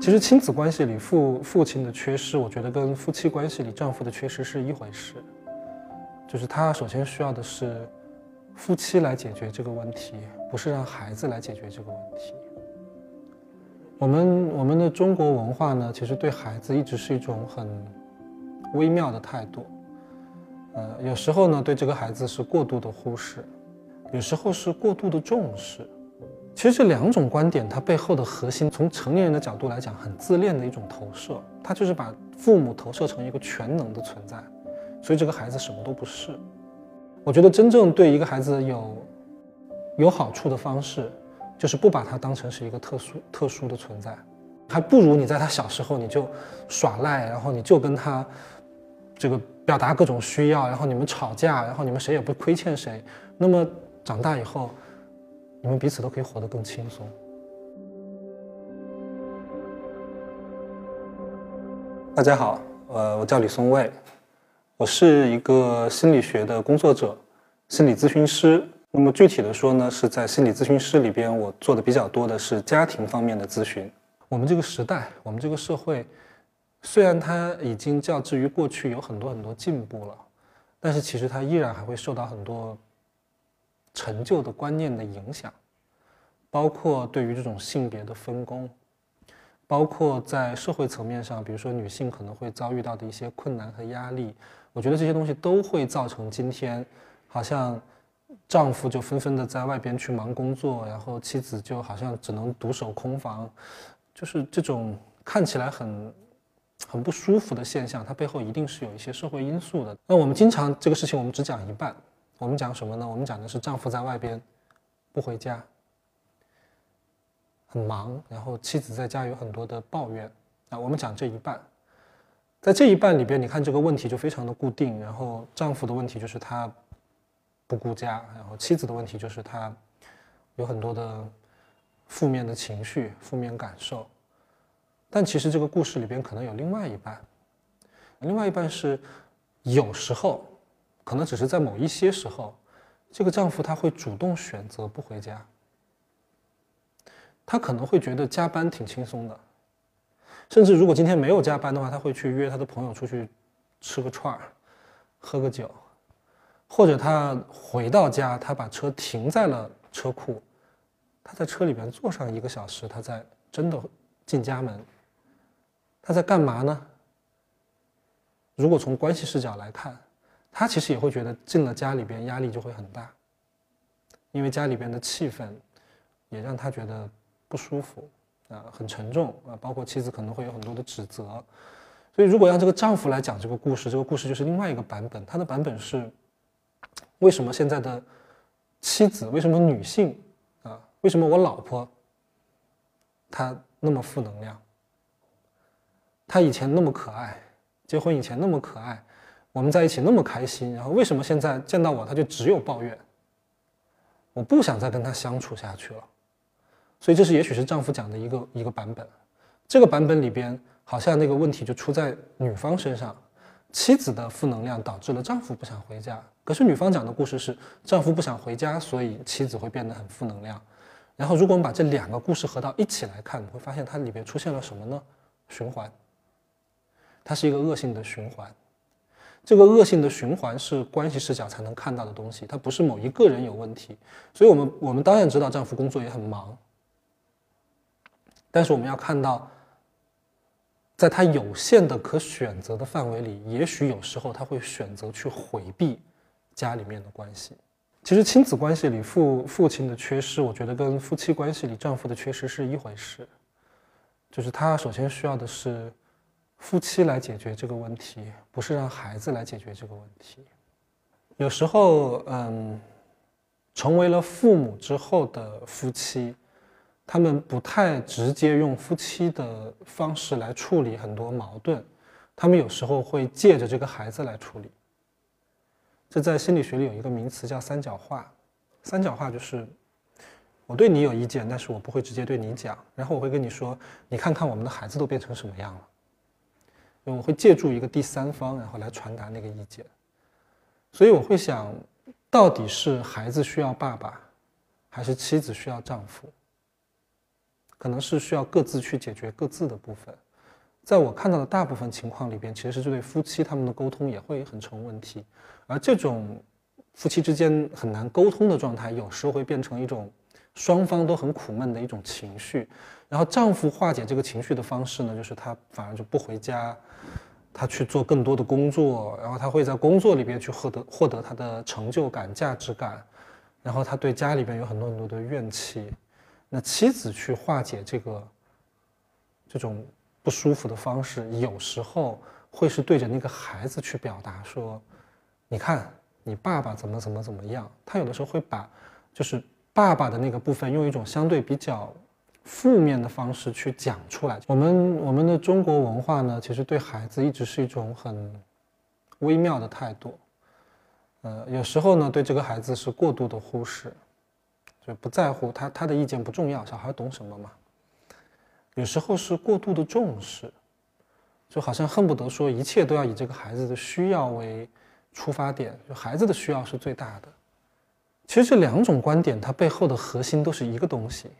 其实亲子关系里父父亲的缺失，我觉得跟夫妻关系里丈夫的缺失是一回事。就是他首先需要的是夫妻来解决这个问题，不是让孩子来解决这个问题。我们我们的中国文化呢，其实对孩子一直是一种很微妙的态度。呃，有时候呢，对这个孩子是过度的忽视，有时候是过度的重视。其实这两种观点，它背后的核心，从成年人的角度来讲，很自恋的一种投射。他就是把父母投射成一个全能的存在，所以这个孩子什么都不是。我觉得真正对一个孩子有有好处的方式，就是不把他当成是一个特殊特殊的存在，还不如你在他小时候你就耍赖，然后你就跟他这个表达各种需要，然后你们吵架，然后你们谁也不亏欠谁。那么长大以后。你们彼此都可以活得更轻松。大家好，呃，我叫李松蔚，我是一个心理学的工作者，心理咨询师。那么具体的说呢，是在心理咨询师里边，我做的比较多的是家庭方面的咨询。我们这个时代，我们这个社会，虽然它已经较之于过去有很多很多进步了，但是其实它依然还会受到很多。陈旧的观念的影响，包括对于这种性别的分工，包括在社会层面上，比如说女性可能会遭遇到的一些困难和压力，我觉得这些东西都会造成今天，好像丈夫就纷纷的在外边去忙工作，然后妻子就好像只能独守空房，就是这种看起来很很不舒服的现象，它背后一定是有一些社会因素的。那我们经常这个事情，我们只讲一半。我们讲什么呢？我们讲的是丈夫在外边不回家，很忙，然后妻子在家有很多的抱怨啊。我们讲这一半，在这一半里边，你看这个问题就非常的固定。然后丈夫的问题就是他不顾家，然后妻子的问题就是他有很多的负面的情绪、负面感受。但其实这个故事里边可能有另外一半，另外一半是有时候。可能只是在某一些时候，这个丈夫他会主动选择不回家。他可能会觉得加班挺轻松的，甚至如果今天没有加班的话，他会去约他的朋友出去吃个串儿、喝个酒，或者他回到家，他把车停在了车库，他在车里边坐上一个小时，他在真的进家门。他在干嘛呢？如果从关系视角来看。他其实也会觉得进了家里边压力就会很大，因为家里边的气氛也让他觉得不舒服啊，很沉重啊，包括妻子可能会有很多的指责，所以如果让这个丈夫来讲这个故事，这个故事就是另外一个版本。他的版本是为什么现在的妻子，为什么女性啊，为什么我老婆她那么负能量？她以前那么可爱，结婚以前那么可爱。我们在一起那么开心，然后为什么现在见到我她就只有抱怨？我不想再跟她相处下去了，所以这是也许是丈夫讲的一个一个版本。这个版本里边好像那个问题就出在女方身上，妻子的负能量导致了丈夫不想回家。可是女方讲的故事是丈夫不想回家，所以妻子会变得很负能量。然后如果我们把这两个故事合到一起来看，你会发现它里边出现了什么呢？循环，它是一个恶性的循环。这个恶性的循环是关系视角才能看到的东西，它不是某一个人有问题。所以，我们我们当然知道丈夫工作也很忙，但是我们要看到，在他有限的可选择的范围里，也许有时候他会选择去回避家里面的关系。其实，亲子关系里父父亲的缺失，我觉得跟夫妻关系里丈夫的缺失是一回事，就是他首先需要的是。夫妻来解决这个问题，不是让孩子来解决这个问题。有时候，嗯，成为了父母之后的夫妻，他们不太直接用夫妻的方式来处理很多矛盾，他们有时候会借着这个孩子来处理。这在心理学里有一个名词叫“三角化”。三角化就是我对你有意见，但是我不会直接对你讲，然后我会跟你说：“你看看我们的孩子都变成什么样了。”我会借助一个第三方，然后来传达那个意见。所以我会想，到底是孩子需要爸爸，还是妻子需要丈夫？可能是需要各自去解决各自的部分。在我看到的大部分情况里边，其实是这对夫妻他们的沟通也会很成问题，而这种夫妻之间很难沟通的状态，有时候会变成一种双方都很苦闷的一种情绪。然后丈夫化解这个情绪的方式呢，就是他反而就不回家，他去做更多的工作，然后他会在工作里边去获得获得他的成就感、价值感，然后他对家里边有很多很多的怨气。那妻子去化解这个这种不舒服的方式，有时候会是对着那个孩子去表达说：“你看，你爸爸怎么怎么怎么样。”他有的时候会把就是爸爸的那个部分用一种相对比较。负面的方式去讲出来。我们我们的中国文化呢，其实对孩子一直是一种很微妙的态度。呃，有时候呢，对这个孩子是过度的忽视，就不在乎他他的意见不重要，小孩懂什么嘛？有时候是过度的重视，就好像恨不得说一切都要以这个孩子的需要为出发点，就孩子的需要是最大的。其实这两种观点，它背后的核心都是一个东西。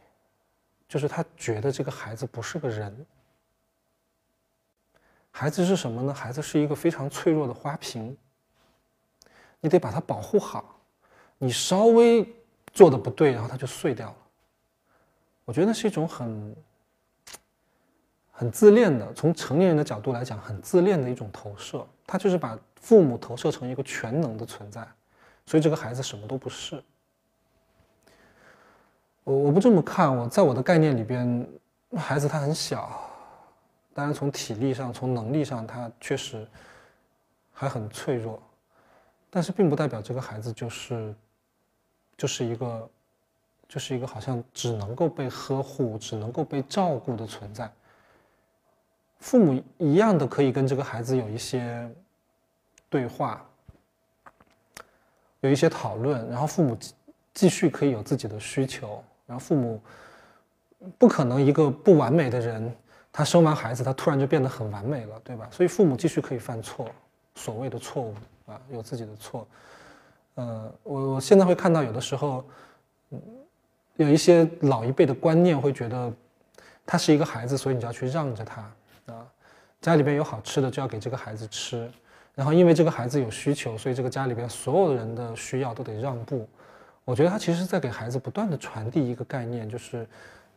就是他觉得这个孩子不是个人，孩子是什么呢？孩子是一个非常脆弱的花瓶，你得把它保护好，你稍微做的不对，然后它就碎掉了。我觉得那是一种很很自恋的，从成年人的角度来讲，很自恋的一种投射。他就是把父母投射成一个全能的存在，所以这个孩子什么都不是。我我不这么看，我在我的概念里边，孩子他很小，当然从体力上、从能力上，他确实还很脆弱，但是并不代表这个孩子就是就是一个就是一个好像只能够被呵护、只能够被照顾的存在。父母一样的可以跟这个孩子有一些对话，有一些讨论，然后父母继续可以有自己的需求。然后父母不可能一个不完美的人，他生完孩子，他突然就变得很完美了，对吧？所以父母继续可以犯错，所谓的错误啊，有自己的错。呃，我我现在会看到有的时候，有一些老一辈的观念会觉得，他是一个孩子，所以你就要去让着他。家里边有好吃的就要给这个孩子吃，然后因为这个孩子有需求，所以这个家里边所有的人的需要都得让步。我觉得他其实在给孩子不断的传递一个概念，就是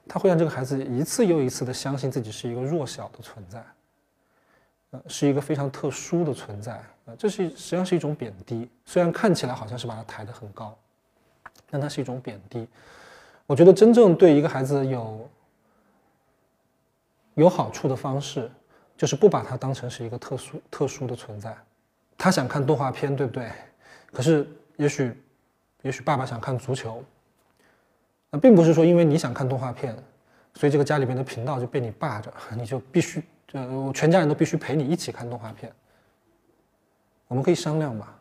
他会让这个孩子一次又一次的相信自己是一个弱小的存在，呃，是一个非常特殊的存在，呃，这是实际上是一种贬低。虽然看起来好像是把他抬得很高，但它是一种贬低。我觉得真正对一个孩子有有好处的方式，就是不把它当成是一个特殊特殊的存在。他想看动画片，对不对？可是也许。也许爸爸想看足球，那并不是说因为你想看动画片，所以这个家里面的频道就被你霸着，你就必须，呃，全家人都必须陪你一起看动画片。我们可以商量嘛，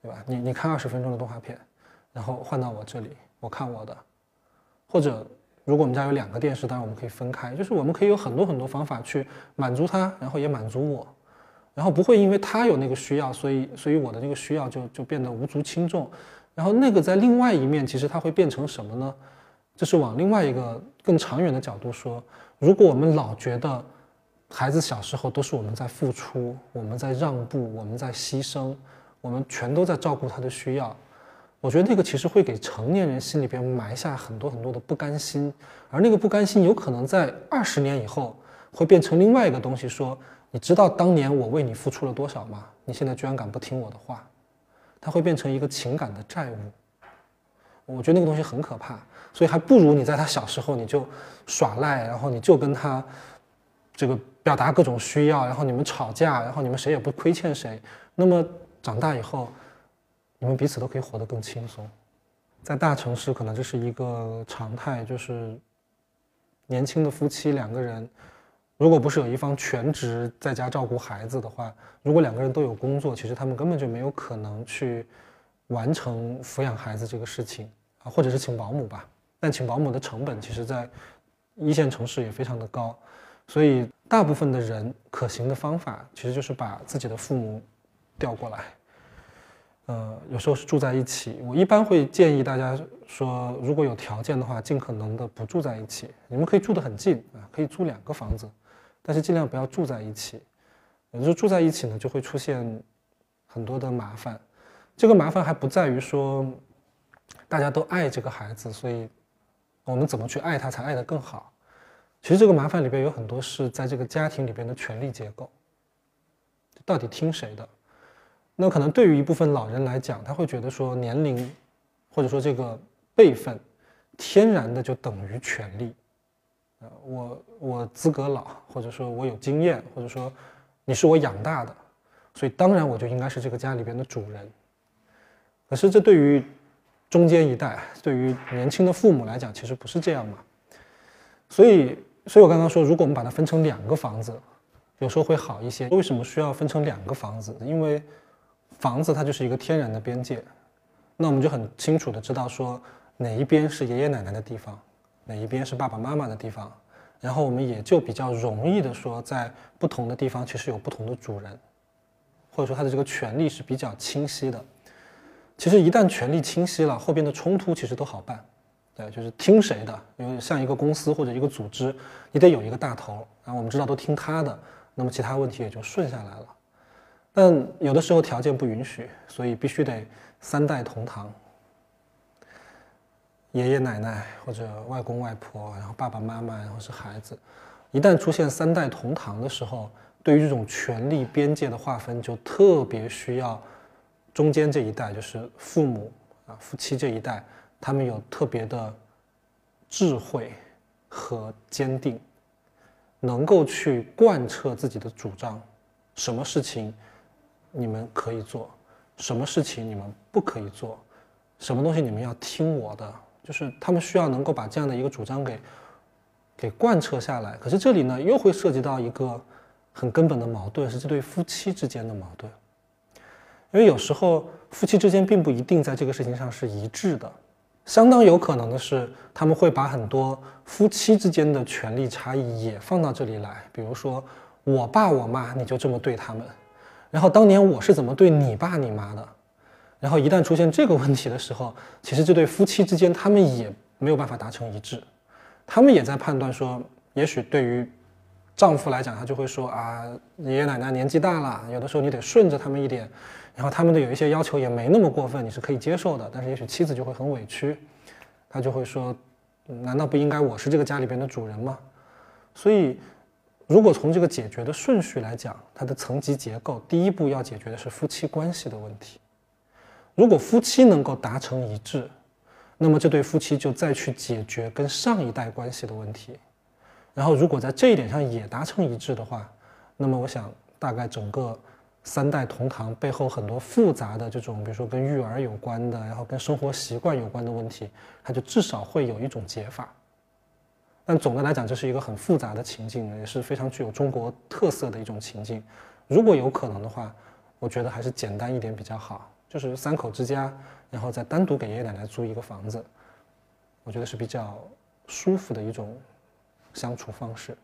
对吧？你你看二十分钟的动画片，然后换到我这里，我看我的。或者如果我们家有两个电视，当然我们可以分开，就是我们可以有很多很多方法去满足他，然后也满足我，然后不会因为他有那个需要，所以所以我的那个需要就就变得无足轻重。然后那个在另外一面，其实它会变成什么呢？就是往另外一个更长远的角度说，如果我们老觉得孩子小时候都是我们在付出，我们在让步，我们在牺牲，我们全都在照顾他的需要，我觉得那个其实会给成年人心里边埋下很多很多的不甘心，而那个不甘心有可能在二十年以后会变成另外一个东西，说你知道当年我为你付出了多少吗？你现在居然敢不听我的话？它会变成一个情感的债务，我觉得那个东西很可怕，所以还不如你在他小时候你就耍赖，然后你就跟他这个表达各种需要，然后你们吵架，然后你们谁也不亏欠谁，那么长大以后，你们彼此都可以活得更轻松。在大城市，可能这是一个常态，就是年轻的夫妻两个人。如果不是有一方全职在家照顾孩子的话，如果两个人都有工作，其实他们根本就没有可能去完成抚养孩子这个事情啊，或者是请保姆吧。但请保姆的成本，其实在一线城市也非常的高，所以大部分的人可行的方法其实就是把自己的父母调过来。呃，有时候是住在一起。我一般会建议大家说，如果有条件的话，尽可能的不住在一起。你们可以住得很近啊，可以租两个房子，但是尽量不要住在一起。有时候住在一起呢，就会出现很多的麻烦。这个麻烦还不在于说大家都爱这个孩子，所以我们怎么去爱他才爱得更好。其实这个麻烦里边有很多是在这个家庭里边的权力结构，到底听谁的？那可能对于一部分老人来讲，他会觉得说年龄，或者说这个辈分，天然的就等于权利。呃，我我资格老，或者说我有经验，或者说你是我养大的，所以当然我就应该是这个家里边的主人。可是这对于中间一代，对于年轻的父母来讲，其实不是这样嘛。所以，所以我刚刚说，如果我们把它分成两个房子，有时候会好一些。为什么需要分成两个房子？因为房子它就是一个天然的边界，那我们就很清楚的知道说哪一边是爷爷奶奶的地方，哪一边是爸爸妈妈的地方，然后我们也就比较容易的说，在不同的地方其实有不同的主人，或者说他的这个权利是比较清晰的。其实一旦权力清晰了，后边的冲突其实都好办，对，就是听谁的，因为像一个公司或者一个组织，你得有一个大头，然后我们知道都听他的，那么其他问题也就顺下来了。但有的时候条件不允许，所以必须得三代同堂，爷爷奶奶或者外公外婆，然后爸爸妈妈，然后是孩子。一旦出现三代同堂的时候，对于这种权力边界的划分，就特别需要中间这一代，就是父母啊夫妻这一代，他们有特别的智慧和坚定，能够去贯彻自己的主张，什么事情。你们可以做什么事情？你们不可以做什么东西？你们要听我的。就是他们需要能够把这样的一个主张给给贯彻下来。可是这里呢，又会涉及到一个很根本的矛盾，是这对夫妻之间的矛盾。因为有时候夫妻之间并不一定在这个事情上是一致的，相当有可能的是，他们会把很多夫妻之间的权利差异也放到这里来。比如说，我爸我妈，你就这么对他们。然后当年我是怎么对你爸你妈的？然后一旦出现这个问题的时候，其实这对夫妻之间他们也没有办法达成一致，他们也在判断说，也许对于丈夫来讲，他就会说啊，爷爷奶奶年纪大了，有的时候你得顺着他们一点，然后他们的有一些要求也没那么过分，你是可以接受的。但是也许妻子就会很委屈，他就会说，难道不应该我是这个家里边的主人吗？所以。如果从这个解决的顺序来讲，它的层级结构，第一步要解决的是夫妻关系的问题。如果夫妻能够达成一致，那么这对夫妻就再去解决跟上一代关系的问题。然后，如果在这一点上也达成一致的话，那么我想，大概整个三代同堂背后很多复杂的这种，比如说跟育儿有关的，然后跟生活习惯有关的问题，它就至少会有一种解法。但总的来讲，这是一个很复杂的情境，也是非常具有中国特色的一种情境。如果有可能的话，我觉得还是简单一点比较好，就是三口之家，然后再单独给爷爷奶奶租一个房子，我觉得是比较舒服的一种相处方式。